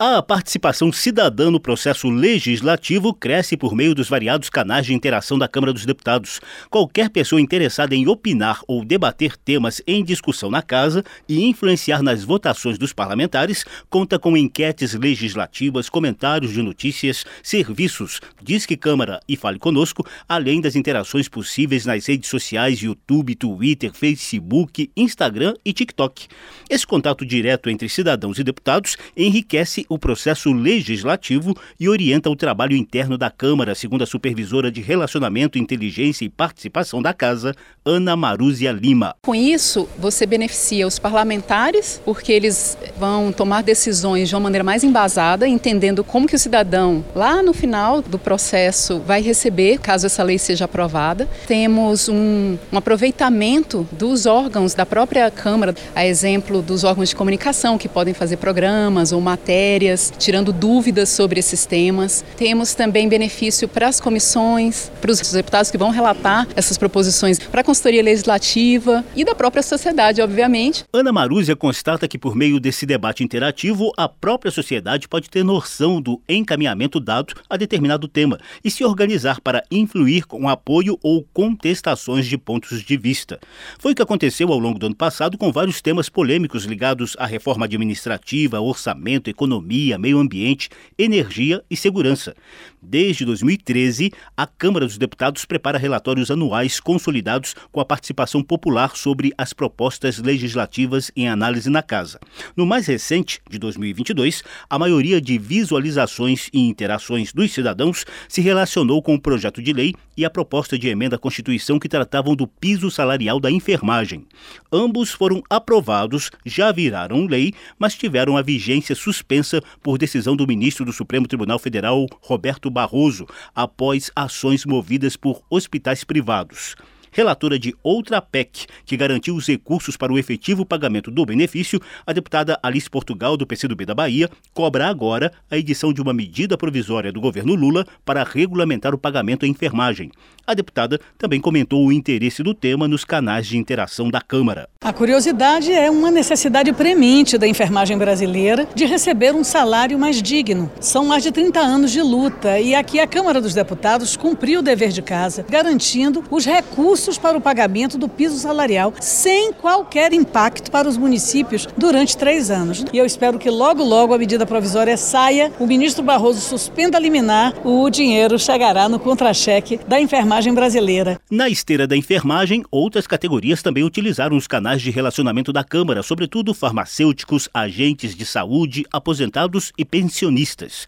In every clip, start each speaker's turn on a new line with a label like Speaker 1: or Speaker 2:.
Speaker 1: A participação cidadã no processo legislativo cresce por meio dos variados canais de interação da Câmara dos Deputados. Qualquer pessoa interessada em opinar ou debater temas em discussão na Casa e influenciar nas votações dos parlamentares conta com enquetes legislativas, comentários de notícias, serviços, Disque Câmara e Fale Conosco, além das interações possíveis nas redes sociais YouTube, Twitter, Facebook, Instagram e TikTok. Esse contato direto entre cidadãos e deputados enriquece o processo legislativo e orienta o trabalho interno da Câmara, segundo a supervisora de Relacionamento, Inteligência e Participação da Casa, Ana Marúzia Lima.
Speaker 2: Com isso, você beneficia os parlamentares, porque eles vão tomar decisões de uma maneira mais embasada, entendendo como que o cidadão, lá no final do processo, vai receber, caso essa lei seja aprovada. Temos um, um aproveitamento dos órgãos da própria Câmara, a exemplo dos órgãos de comunicação, que podem fazer programas ou matérias matérias, tirando dúvidas sobre esses temas. Temos também benefício para as comissões, para os deputados que vão relatar essas proposições para a consultoria legislativa e da própria sociedade, obviamente.
Speaker 1: Ana Marúzia constata que por meio desse debate interativo, a própria sociedade pode ter noção do encaminhamento dado a determinado tema e se organizar para influir com apoio ou contestações de pontos de vista. Foi o que aconteceu ao longo do ano passado com vários temas polêmicos ligados à reforma administrativa, orçamento, economia economia, meio ambiente, energia e segurança. Desde 2013, a Câmara dos Deputados prepara relatórios anuais consolidados com a participação popular sobre as propostas legislativas em análise na Casa. No mais recente, de 2022, a maioria de visualizações e interações dos cidadãos se relacionou com o projeto de lei e a proposta de emenda à Constituição que tratavam do piso salarial da enfermagem. Ambos foram aprovados, já viraram lei, mas tiveram a vigência suspensa por decisão do ministro do Supremo Tribunal Federal, Roberto Barroso, após ações movidas por hospitais privados relatora de outra PEC que garantiu os recursos para o efetivo pagamento do benefício, a deputada Alice Portugal, do PCdoB da Bahia, cobra agora a edição de uma medida provisória do governo Lula para regulamentar o pagamento à enfermagem. A deputada também comentou o interesse do tema nos canais de interação da Câmara.
Speaker 3: A curiosidade é uma necessidade premente da enfermagem brasileira de receber um salário mais digno. São mais de 30 anos de luta e aqui a Câmara dos Deputados cumpriu o dever de casa, garantindo os recursos para o pagamento do piso salarial, sem qualquer impacto para os municípios durante três anos. E eu espero que logo, logo a medida provisória saia, o ministro Barroso suspenda a liminar, o dinheiro chegará no contra-cheque da enfermagem brasileira.
Speaker 1: Na esteira da enfermagem, outras categorias também utilizaram os canais de relacionamento da Câmara, sobretudo farmacêuticos, agentes de saúde, aposentados e pensionistas.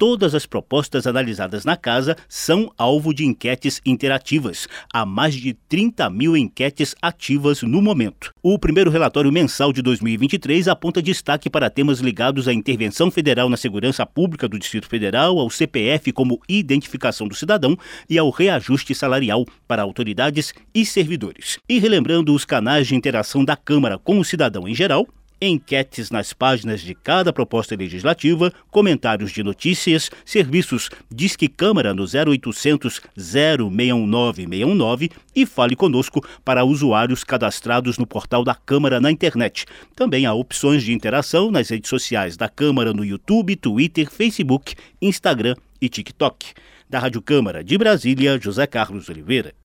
Speaker 1: Todas as propostas analisadas na casa são alvo de enquetes interativas. Há mais de 30 mil enquetes ativas no momento. O primeiro relatório mensal de 2023 aponta destaque para temas ligados à intervenção federal na segurança pública do Distrito Federal, ao CPF como identificação do cidadão e ao reajuste salarial para autoridades e servidores. E relembrando os canais de interação da Câmara com o cidadão em geral, enquetes nas páginas de cada proposta legislativa, comentários de notícias, serviços Disque Câmara no 0800 0619 619 e Fale Conosco para usuários cadastrados no portal da Câmara na internet. Também há opções de interação nas redes sociais da Câmara no YouTube, Twitter, Facebook, Instagram e TikTok. Da Rádio Câmara de Brasília, José Carlos Oliveira.